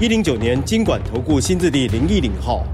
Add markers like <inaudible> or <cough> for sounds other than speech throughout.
一零九年金管投顾新字第零一零号。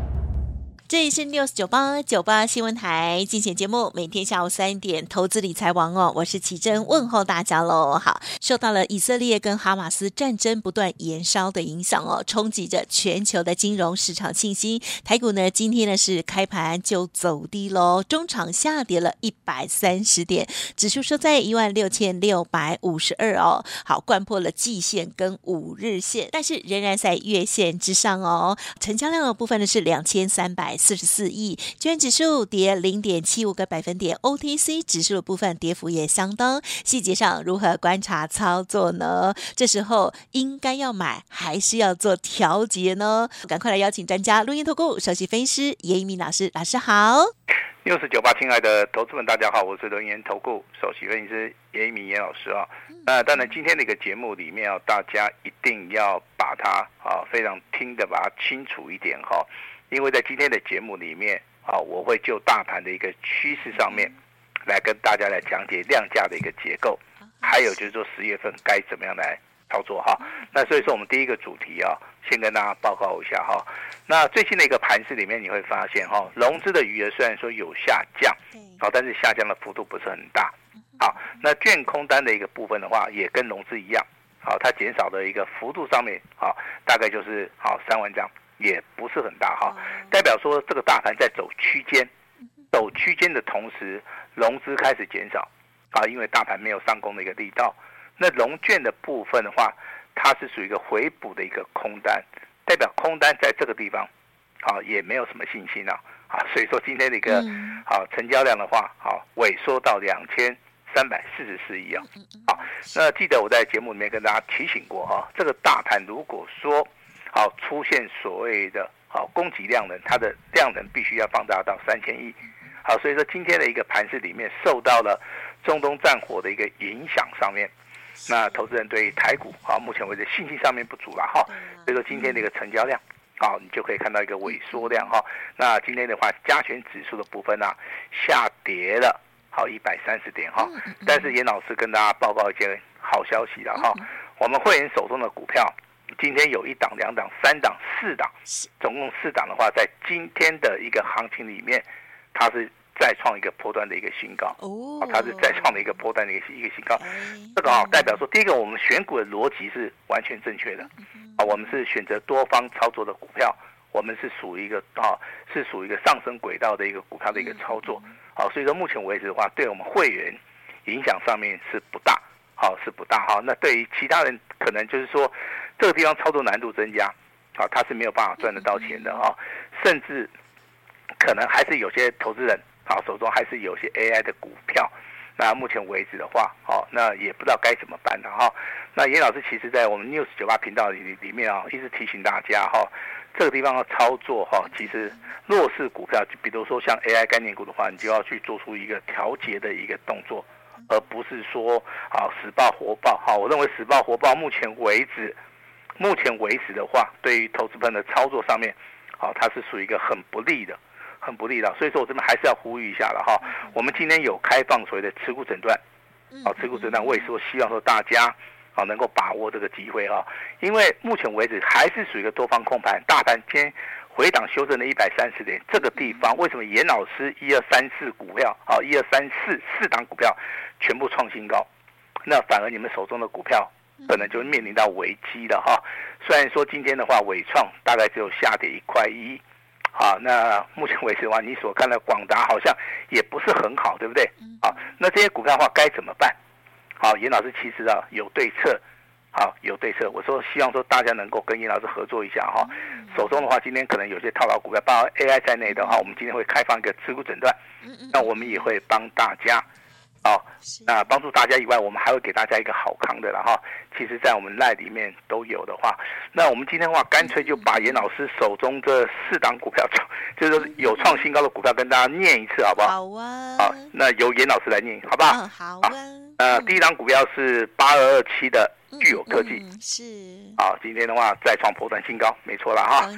这里是 News 九八九八新闻台，精选节目，每天下午三点，投资理财王哦，我是奇珍，问候大家喽。好，受到了以色列跟哈马斯战争不断延烧的影响哦，冲击着全球的金融市场信心。台股呢，今天呢是开盘就走低喽，中场下跌了一百三十点，指数收在一万六千六百五十二哦。好，掼破了季线跟五日线，但是仍然在月线之上哦。成交量的部分呢是两千三百。四十四亿，券指数跌零点七五个百分点，OTC 指数的部分跌幅也相当。细节上如何观察操作呢？这时候应该要买还是要做调节呢？赶快来邀请专家，录音投顾首席分析师严一鸣老师，老师好。六四九八，亲爱的投资们，大家好，我是轮研投顾首席分析师严一鸣严老师啊。那当然，今天的一个节目里面啊，大家一定要把它啊非常听得把它清楚一点哈。因为在今天的节目里面啊，我会就大盘的一个趋势上面，来跟大家来讲解量价的一个结构，还有就是说十月份该怎么样来操作哈。那所以说我们第一个主题啊，先跟大家报告一下哈。那最近的一个盘势里面，你会发现哈，融资的余额虽然说有下降，好，但是下降的幅度不是很大。好，那券空单的一个部分的话，也跟融资一样，好，它减少的一个幅度上面，好，大概就是好三万张。也不是很大哈，代表说这个大盘在走区间，走区间的同时，融资开始减少啊，因为大盘没有上攻的一个力道。那融券的部分的话，它是属于一个回补的一个空单，代表空单在这个地方啊也没有什么信心啊啊，所以说今天的一个啊成交量的话，好萎缩到两千三百四十四亿啊。好，那记得我在节目里面跟大家提醒过哈，这个大盘如果说好，出现所谓的好供给量能，它的量能必须要放大到三千亿。好，所以说今天的一个盘势里面受到了中东战火的一个影响上面，那投资人对台股啊目前为止信心上面不足了哈。所以说今天的一个成交量，好，你就可以看到一个萎缩量哈。那今天的话，加权指数的部分呢、啊、下跌了好一百三十点哈。但是严老师跟大家报告一些好消息了哈，我们会员手中的股票。今天有一档、两档、三档、四档，总共四档的话，在今天的一个行情里面，它是再创一个波段的一个新高。哦，它是再创了一个波段的一个一个新高。这个啊，代表说，第一个，我们选股的逻辑是完全正确的。啊，我们是选择多方操作的股票，我们是属于一个啊，是属于一个上升轨道的一个股票的一个操作。啊，所以说目前为止的话，对我们会员影响上面是不大，好是不大。哈。那对于其他人，可能就是说。这个地方操作难度增加，啊，他是没有办法赚得到钱的哈，甚至可能还是有些投资人啊手中还是有些 AI 的股票，那目前为止的话，哦，那也不知道该怎么办的哈。那严老师其实在我们 News 九八频道里里面啊，一直提醒大家哈，这个地方的操作哈，其实弱势股票，就比如说像 AI 概念股的话，你就要去做出一个调节的一个动作，而不是说啊死抱活抱哈。我认为死抱活抱，目前为止。目前为止的话，对于投资朋友的操作上面，好，它是属于一个很不利的，很不利的。所以说我这边还是要呼吁一下了哈。我们今天有开放所谓的持股诊断，好，持股诊断，我也说希望说大家啊能够把握这个机会哈。因为目前为止还是属于一个多方控盘，大盘今天回档修正了一百三十点，这个地方为什么严老师一二三四股票啊，一二三四四档股票全部创新高，那反而你们手中的股票。可能就面临到危机了哈。虽然说今天的话，伟创大概只有下跌一块一，好，那目前为止的话，你所看的广达好像也不是很好，对不对？好，那这些股票的话该怎么办？好，严老师其实啊有对策，好有对策。我说希望说大家能够跟严老师合作一下哈。手中的话，今天可能有些套牢股票，包括 AI 在内的话，我们今天会开放一个持股诊断，那我们也会帮大家哦，那帮助大家以外，我们还会给大家一个好康的了哈。其实，在我们 LINE 里面都有的话，那我们今天的话，干脆就把严老师手中这四档股票，<laughs> 就是说有创新高的股票，跟大家念一次，好不好？好啊。好，那由严老师来念，好不好？嗯、好啊。呃，第一档股票是八二二七的具有科技，嗯嗯、是。好，今天的话再创波段新高，没错了哈。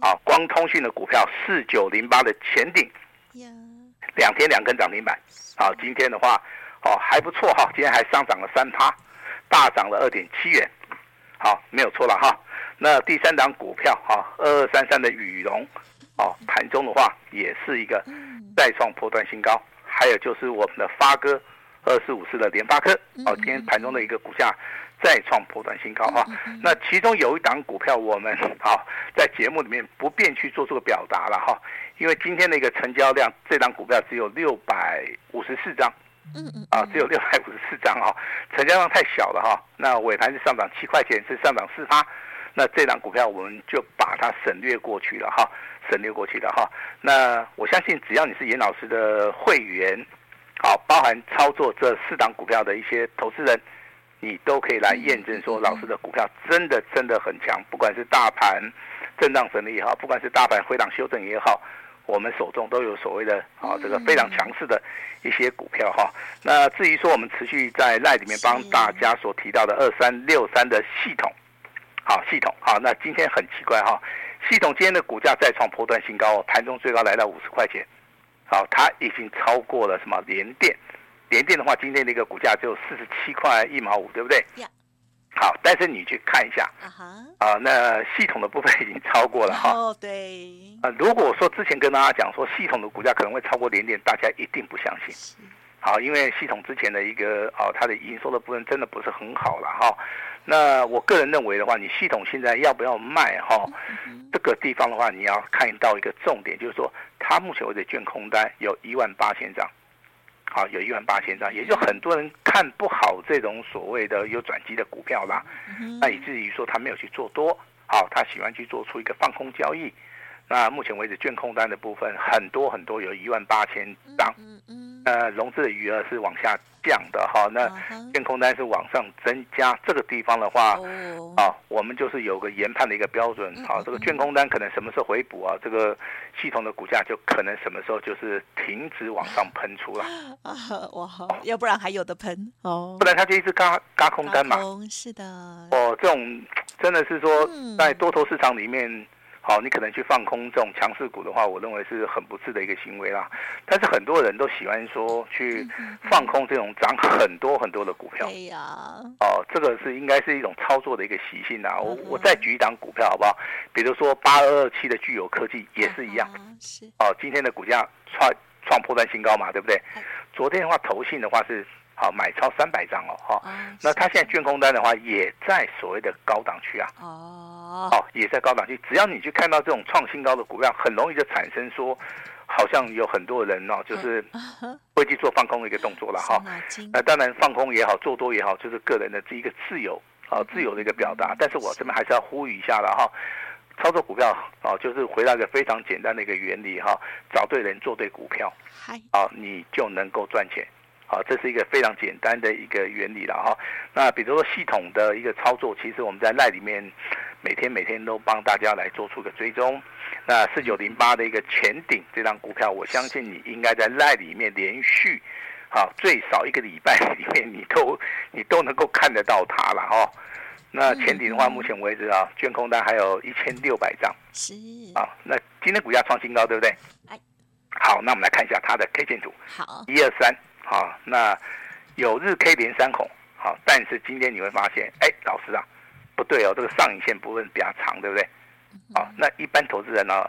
好，光通讯的股票四九零八的前鼎，两天两根涨停板。好，今天的话，哦还不错哈，今天还上涨了三趴，大涨了二点七元，好，没有错了哈。那第三档股票哈，二二三三的羽绒，哦，盘中的话也是一个再创破断新高，还有就是我们的发哥二四五四的联发科，哦，今天盘中的一个股价再创波段新高哈。那其中有一档股票，我们好在节目里面不便去做这个表达了哈。因为今天的一个成交量，这张股票只有六百五十四张，嗯嗯，啊，只有六百五十四张啊，成交量太小了哈。那尾盘是上涨七块钱，是上涨四趴，那这档股票我们就把它省略过去了哈，省略过去了哈。那我相信只要你是严老师的会员，好，包含操作这四档股票的一些投资人，你都可以来验证说，老师的股票真的真的很强，不管是大盘震荡整理也好，不管是大盘回档修正也好。我们手中都有所谓的啊，这个非常强势的一些股票哈。那至于说我们持续在 LINE 里面帮大家所提到的二三六三的系统，好系统好，那今天很奇怪哈，系统今天的股价再创波段新高哦，盘中最高来到五十块钱，好，它已经超过了什么联电？联电的话，今天的一个股价只有四十七块一毛五，对不对？好，但是你去看一下，uh huh. 啊，那系统的部分已经超过了哈。<laughs> 哦，oh, 对。啊，如果说之前跟大家讲说系统的股价可能会超过联电，大家一定不相信。好，因为系统之前的一个哦，它的营收的部分真的不是很好了哈。那我个人认为的话，你系统现在要不要卖哈？Uh. 这个地方的话，你要看到一个重点，就是说它目前为止卷空单有一万八千张。好，有一万八千张，也就很多人看不好这种所谓的有转机的股票啦，那以至于说他没有去做多，好，他喜欢去做出一个放空交易。那目前为止，券空单的部分很多很多，有一万八千张，嗯嗯呃，融资的余额是往下降的哈，那券空单是往上增加，这个地方的话，啊，我们就是有个研判的一个标准，好，这个券空单可能什么时候回补啊？这个系统的股价就可能什么时候就是停止往上喷出了 <laughs> 啊，哇，要不然还有的喷哦，不然它就一直嘎嘎空单嘛，是的，哦，这种真的是说在多头市场里面。好，你可能去放空这种强势股的话，我认为是很不智的一个行为啦。但是很多人都喜欢说去放空这种涨很多很多的股票。对呀。哦，这个是应该是一种操作的一个习性啊。我我再举一档股票好不好？比如说八二二七的聚友科技也是一样。是。哦，今天的股价创创破断新高嘛，对不对？昨天的话，投信的话是。好，买超三百张哦，哈，那他现在券空单的话，也在所谓的高档区啊，哦，哦，也在高档区。只要你去看到这种创新高的股票，很容易就产生说，好像有很多人哦，就是 <laughs> 会去做放空的一个动作了哈。那当然放空也好，做多也好，就是个人的这一个自由啊，自由的一个表达。但是我这边还是要呼吁一下了哈，操作股票啊，就是回到一个非常简单的一个原理哈，找对人做对股票，啊，你就能够赚钱。好，这是一个非常简单的一个原理了哈。那比如说系统的一个操作，其实我们在 LINE 里面每天每天都帮大家来做出个追踪。那四九零八的一个前顶这张股票，我相信你应该在 LINE 里面连续，好最少一个礼拜里面你都你都能够看得到它了哈。那前顶的话，目前为止啊，券空单还有一千六百张。是。啊，那今天股价创新高，对不对？好，那我们来看一下它的 K 线图。好。一二三。好，那有日 K 连三孔，好，但是今天你会发现，哎，老师啊，不对哦，这个上影线部分比较长，对不对？好，那一般投资人呢，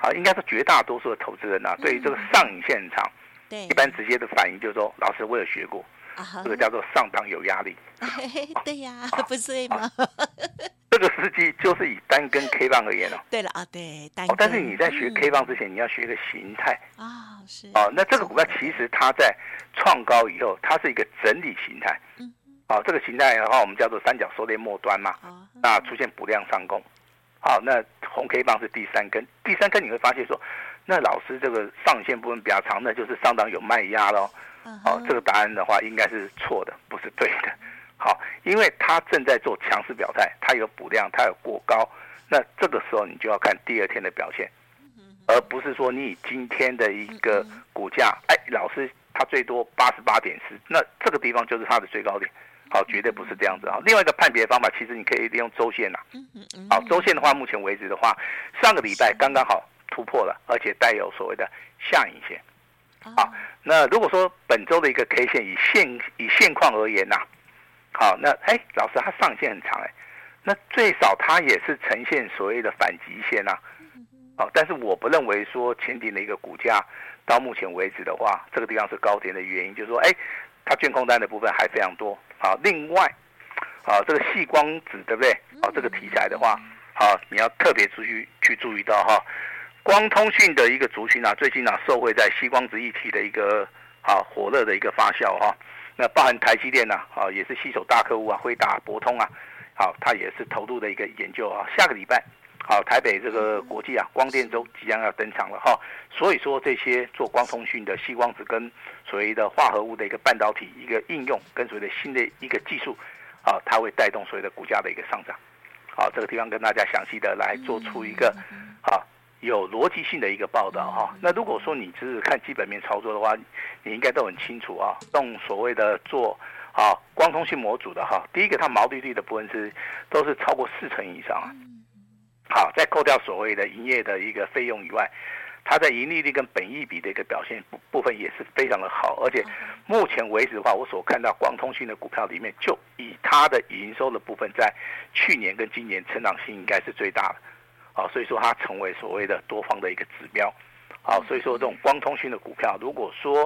啊，应该是绝大多数的投资人呢，对于这个上影线很长，对，一般直接的反应就是说，老师我有学过，这个叫做上档有压力。<laughs> 对呀，不是吗？<laughs> 这个时机就是以单根 <laughs> K 棒而言哦。对了啊，对，单。但是你在学 K 棒之前，你要学一个形态啊。哦，那这个股票其实它在创高以后，它是一个整理形态。嗯。哦，这个形态的话，我们叫做三角收敛末端嘛。那出现补量上攻。好，那红 K 棒是第三根，第三根你会发现说，那老师这个上线部分比较长，那就是上档有卖压喽。哦，这个答案的话应该是错的，不是对的。好，因为它正在做强势表态，它有补量，它有过高，那这个时候你就要看第二天的表现，而不是说你以今天的一个股价，哎，老师它最多八十八点四，那这个地方就是它的最高点。好，绝对不是这样子啊。另外一个判别方法，其实你可以利用周线呐。好，周线的话，目前为止的话，上个礼拜刚刚好突破了，而且带有所谓的下影线。好，那如果说本周的一个 K 线以现以现况而言呐，好，那哎，老师它上线很长哎，那最少它也是呈现所谓的反极线呐。哦，但是我不认为说前顶的一个股价到目前为止的话，这个地方是高点的原因，就是说哎，它券空单的部分还非常多。好，另外，好，这个细光子对不对？好，这个题材的话，好，你要特别注意去注意到哈。光通讯的一个族群啊，最近啊，受惠在细光子议题的一个啊火热的一个发酵哈。那包含台积电呐，啊，也是携手大客户啊，辉达、博通啊，好，它也是投入的一个研究啊。下个礼拜，好，台北这个国际啊光电周即将要登场了哈。所以说，这些做光通讯的矽光子跟所谓的化合物的一个半导体一个应用，跟所谓的新的一个技术，啊，它会带动所谓的股价的一个上涨。好，这个地方跟大家详细的来做出一个啊。有逻辑性的一个报道哈，那如果说你只是看基本面操作的话，你应该都很清楚啊。用所谓的做啊光通信模组的哈，第一个它毛利率的部分是都是超过四成以上啊。好，再扣掉所谓的营业的一个费用以外，它在盈利率跟本益比的一个表现部部分也是非常的好，而且目前为止的话，我所看到光通讯的股票里面，就以它的营收的部分，在去年跟今年成长性应该是最大的。好，所以说它成为所谓的多方的一个指标。好，所以说这种光通讯的股票，如果说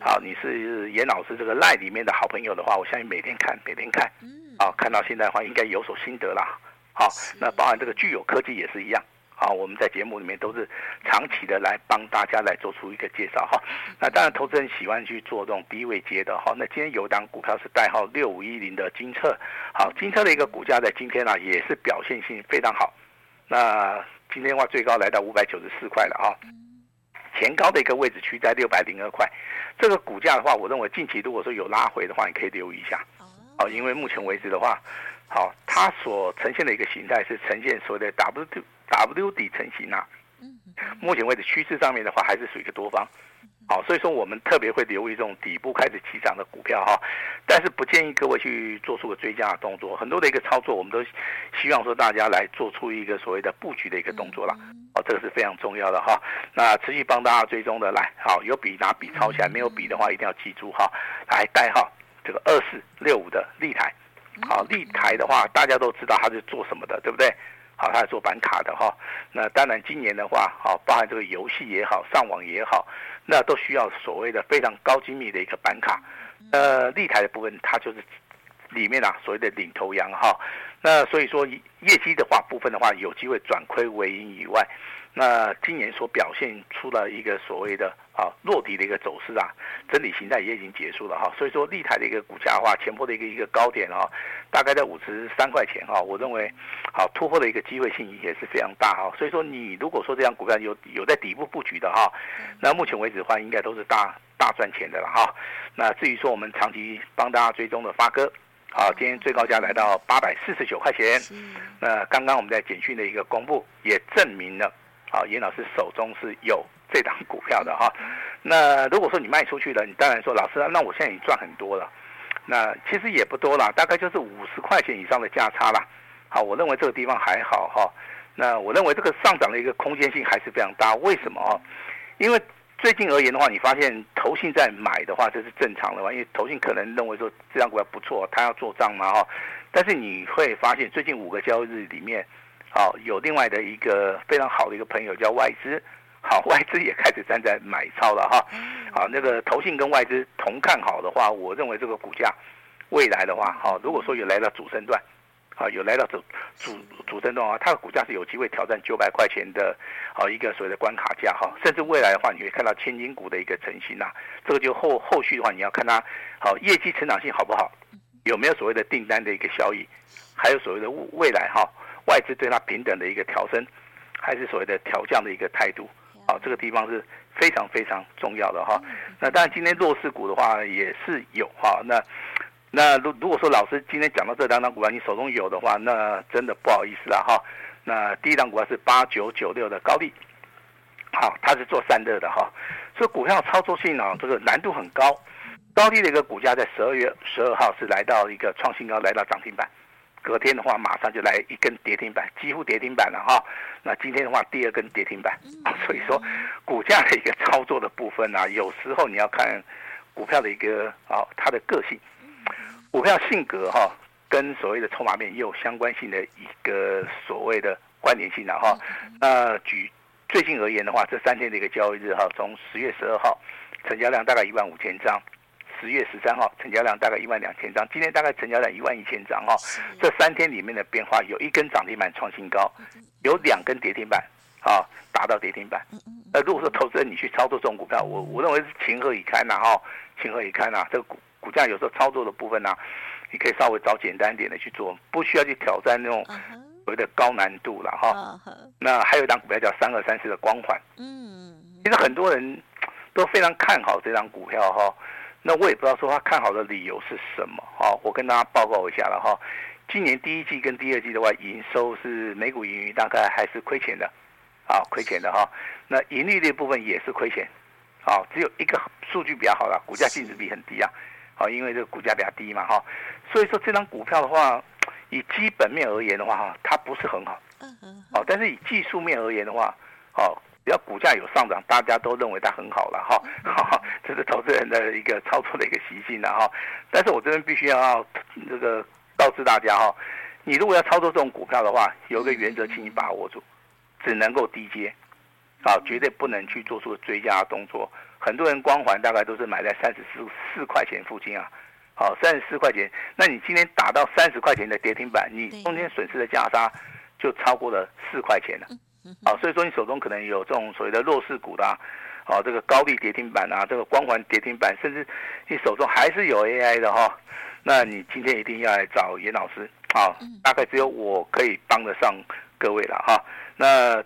好你是严老师这个赖里面的好朋友的话，我相信每天看每天看，啊看到现在的话应该有所心得啦。好，那包含这个具有科技也是一样。好，我们在节目里面都是长期的来帮大家来做出一个介绍哈。<laughs> 那当然，投资人喜欢去做这种低位接的哈。那今天有档股票是代号六五一零的金策，好，金策的一个股价在今天呢也是表现性非常好。那今天的话，最高来到五百九十四块了啊，前高的一个位置区在六百零二块，这个股价的话，我认为近期如果说有拉回的话，你可以留意一下，哦，因为目前为止的话，好，它所呈现的一个形态是呈现所谓的 W W 底成型啊，目前为止趋势上面的话，还是属于一个多方。好，所以说我们特别会留意这种底部开始起涨的股票哈，但是不建议各位去做出个追加的动作。很多的一个操作，我们都希望说大家来做出一个所谓的布局的一个动作啦。哦，这个是非常重要的哈。那持续帮大家追踪的来，好，有笔拿笔抄起来，没有笔的话一定要记住哈。来代号这个二四六五的立台，好，立台的话大家都知道它是做什么的，对不对？好，它是做板卡的哈。那当然今年的话，好，包含这个游戏也好，上网也好。那都需要所谓的非常高精密的一个板卡，呃，立台的部分它就是里面啊所谓的领头羊哈。那所以说业绩的话部分的话有机会转亏为盈以外，那今年所表现出了一个所谓的啊落底的一个走势啊，整理形态也已经结束了哈。所以说立台的一个股价的话，前波的一个一个高点啊，大概在五十三块钱哈，我认为好突破的一个机会性也是非常大哈。所以说你如果说这样股票有有在底部布局的哈，那目前为止的话应该都是大大赚钱的了哈。那至于说我们长期帮大家追踪的发哥。好，今天最高价来到八百四十九块钱。那刚刚我们在简讯的一个公布，也证明了，好，严老师手中是有这档股票的哈。那如果说你卖出去了，你当然说老师，那我现在已经赚很多了。那其实也不多了，大概就是五十块钱以上的价差了。好，我认为这个地方还好哈。那我认为这个上涨的一个空间性还是非常大。为什么啊？因为最近而言的话，你发现投信在买的话，这是正常的嘛？因为投信可能认为说这张股票不错，他要做账嘛哈。但是你会发现，最近五个交易日里面，好有另外的一个非常好的一个朋友叫外资，<laughs> 好外资也开始站在买超了哈。好，那个投信跟外资同看好的话，我认为这个股价未来的话，好如果说有来到主升段。啊，有来到主主主升段啊，它的股价是有机会挑战九百块钱的，好一个所谓的关卡价哈，甚至未来的话，你会看到千金股的一个成型呐，这个就后后续的话，你要看它好业绩成长性好不好，有没有所谓的订单的一个效益，还有所谓的未来哈外资对它平等的一个调升，还是所谓的调降的一个态度。好，这个地方是非常非常重要的哈。那当然今天弱势股的话也是有哈。那那如如果说老师今天讲到这两档股票你手中有的话，那真的不好意思了哈。那第一档股票是八九九六的高利，好，它是做散热的哈，所以股票操作性呢，这个难度很高。高利的一个股价在十二月十二号是来到一个创新高，来到涨停板。隔天的话，马上就来一根跌停板，几乎跌停板了哈。那今天的话，第二根跌停板。<laughs> 所以说，股价的一个操作的部分啊，有时候你要看股票的一个啊，它的个性，股票性格哈，跟所谓的筹码面也有相关性的一个所谓的关联性的哈。那举最近而言的话，这三天的一个交易日哈，从十月十二号，成交量大概一万五千张。十月十三号成交量大概一万两千张，今天大概成交量一万一千张哈。这三天里面的变化，有一根涨停板创新高，有两根跌停板，啊，达到跌停板。那如果说投资人你去操作这种股票，我我认为是情何以堪呐哈，情何以堪呐。这个股股价有时候操作的部分呢，你可以稍微找简单一点的去做，不需要去挑战那种所谓的高难度了哈。那还有一档股票叫三二三四的光环，嗯，其实很多人都非常看好这张股票哈。那我也不知道说他看好的理由是什么，好，我跟大家报告一下了哈。今年第一季跟第二季的话，营收是每股盈余大概还是亏钱的，啊，亏钱的哈。那盈利的部分也是亏钱，啊，只有一个数据比较好了，股价净值比很低啊，好，因为这个股价比较低嘛哈。所以说这张股票的话，以基本面而言的话哈，它不是很好，哦，但是以技术面而言的话，好。只要股价有上涨，大家都认为它很好了哈，哈，<laughs> 这是投资人的一个操作的一个习性了哈。但是我这边必须要这个告知大家哈，你如果要操作这种股票的话，有一个原则，请你把握住，只能够低接，啊，绝对不能去做出追加动作。很多人光环大概都是买在三十四四块钱附近啊，好，三十四块钱，那你今天打到三十块钱的跌停板，你中间损失的价差就超过了四块钱了。好，所以说你手中可能有这种所谓的弱势股的啊，好，这个高利跌停板啊，这个光环跌停板，甚至你手中还是有 AI 的哈，那你今天一定要来找严老师，啊，大概只有我可以帮得上各位了哈。那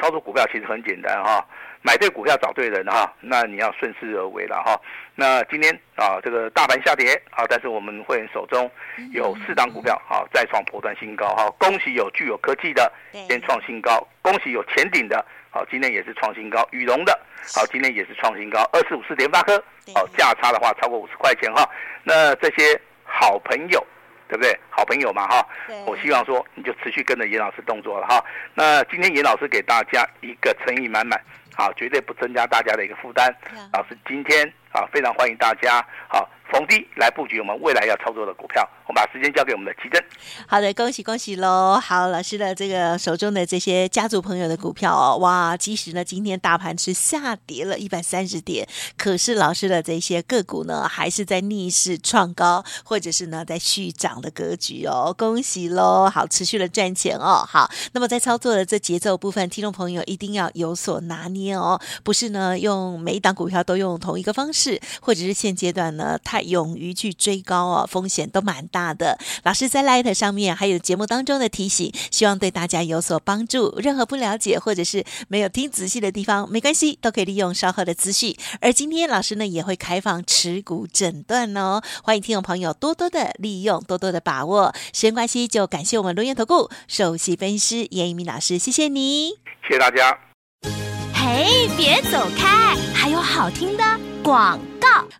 操作股票其实很简单哈。买对股票找对人哈，那你要顺势而为了哈。那今天啊，这个大盘下跌啊，但是我们会员手中有四档股票啊，再创波段新高哈。恭喜有具有科技的先创新高，恭喜有前顶的，好，今天也是创新高。羽龙的，好，今天也是创新高。二四五四联发科，好，价差的话超过五十块钱哈。那这些好朋友，对不对？好朋友嘛哈。我希望说你就持续跟着严老师动作了哈。那今天严老师给大家一个诚意满满。好，绝对不增加大家的一个负担。老师今天啊，非常欢迎大家好。逢低来布局我们未来要操作的股票，我把时间交给我们的奇珍。好的，恭喜恭喜喽！好，老师的这个手中的这些家族朋友的股票哦，哇，即使呢今天大盘是下跌了一百三十点，可是老师的这些个股呢，还是在逆势创高，或者是呢在续涨的格局哦，恭喜喽！好，持续的赚钱哦。好，那么在操作的这节奏部分，听众朋友一定要有所拿捏哦，不是呢用每一档股票都用同一个方式，或者是现阶段呢太。勇于去追高哦，风险都蛮大的。老师在 Light 上面还有节目当中的提醒，希望对大家有所帮助。任何不了解或者是没有听仔细的地方，没关系，都可以利用稍后的资讯。而今天老师呢也会开放持股诊断哦，欢迎听众朋友多多的利用，多多的把握。时间关系，就感谢我们龙岩投顾首席分析师严一鸣老师，谢谢你，谢谢大家。嘿，别走开，还有好听的广。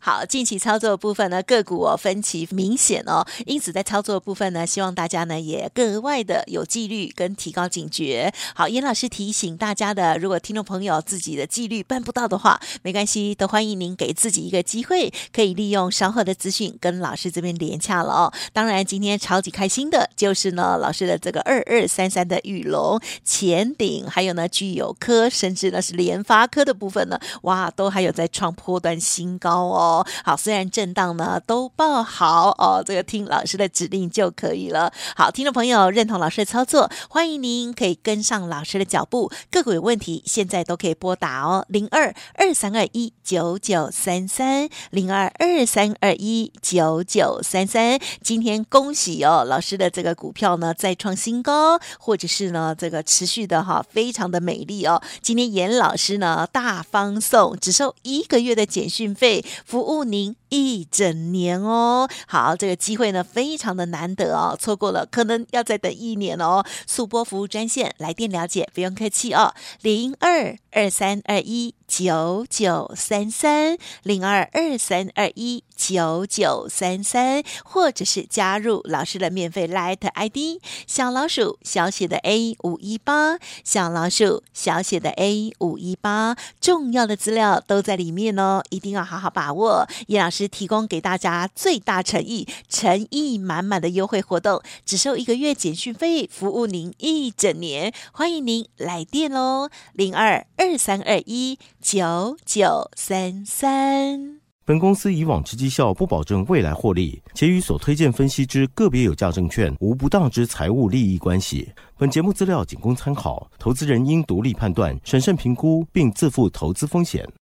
好，近期操作的部分呢，个股哦分歧明显哦，因此在操作的部分呢，希望大家呢也格外的有纪律跟提高警觉。好，严老师提醒大家的，如果听众朋友自己的纪律办不到的话，没关系，都欢迎您给自己一个机会，可以利用稍后的资讯跟老师这边连洽了哦。当然，今天超级开心的就是呢，老师的这个二二三三的羽龙、前顶，还有呢具有科，甚至呢是联发科的部分呢，哇，都还有在创破段新高。哦。好，虽然震荡呢都报好哦，这个听老师的指令就可以了。好，听众朋友认同老师的操作，欢迎您可以跟上老师的脚步。个股有问题，现在都可以拨打哦，零二二三二一九九三三零二二三二一九九三三。今天恭喜哦，老师的这个股票呢再创新高，或者是呢这个持续的哈，非常的美丽哦。今天严老师呢大方送，只收一个月的简讯费，服务您。一整年哦。好，这个机会呢非常的难得哦，错过了可能要再等一年哦。速播服务专线来电了解，不用客气哦，零二二三二一九九三三零二二三二一九九三三，或者是加入老师的免费 Light ID 小老鼠小写的 A 五一八，小老鼠小写的 A 五一八，重要的资料都在里面哦，一定要好好把握。叶老师师提供给大家最大诚意、诚意满满的优惠活动，只收一个月简讯费，服务您一整年。欢迎您来电喽，零二二三二一九九三三。本公司以往之绩效不保证未来获利，且与所推荐分析之个别有价证券无不当之财务利益关系。本节目资料仅供参考，投资人应独立判断、审慎评估，并自负投资风险。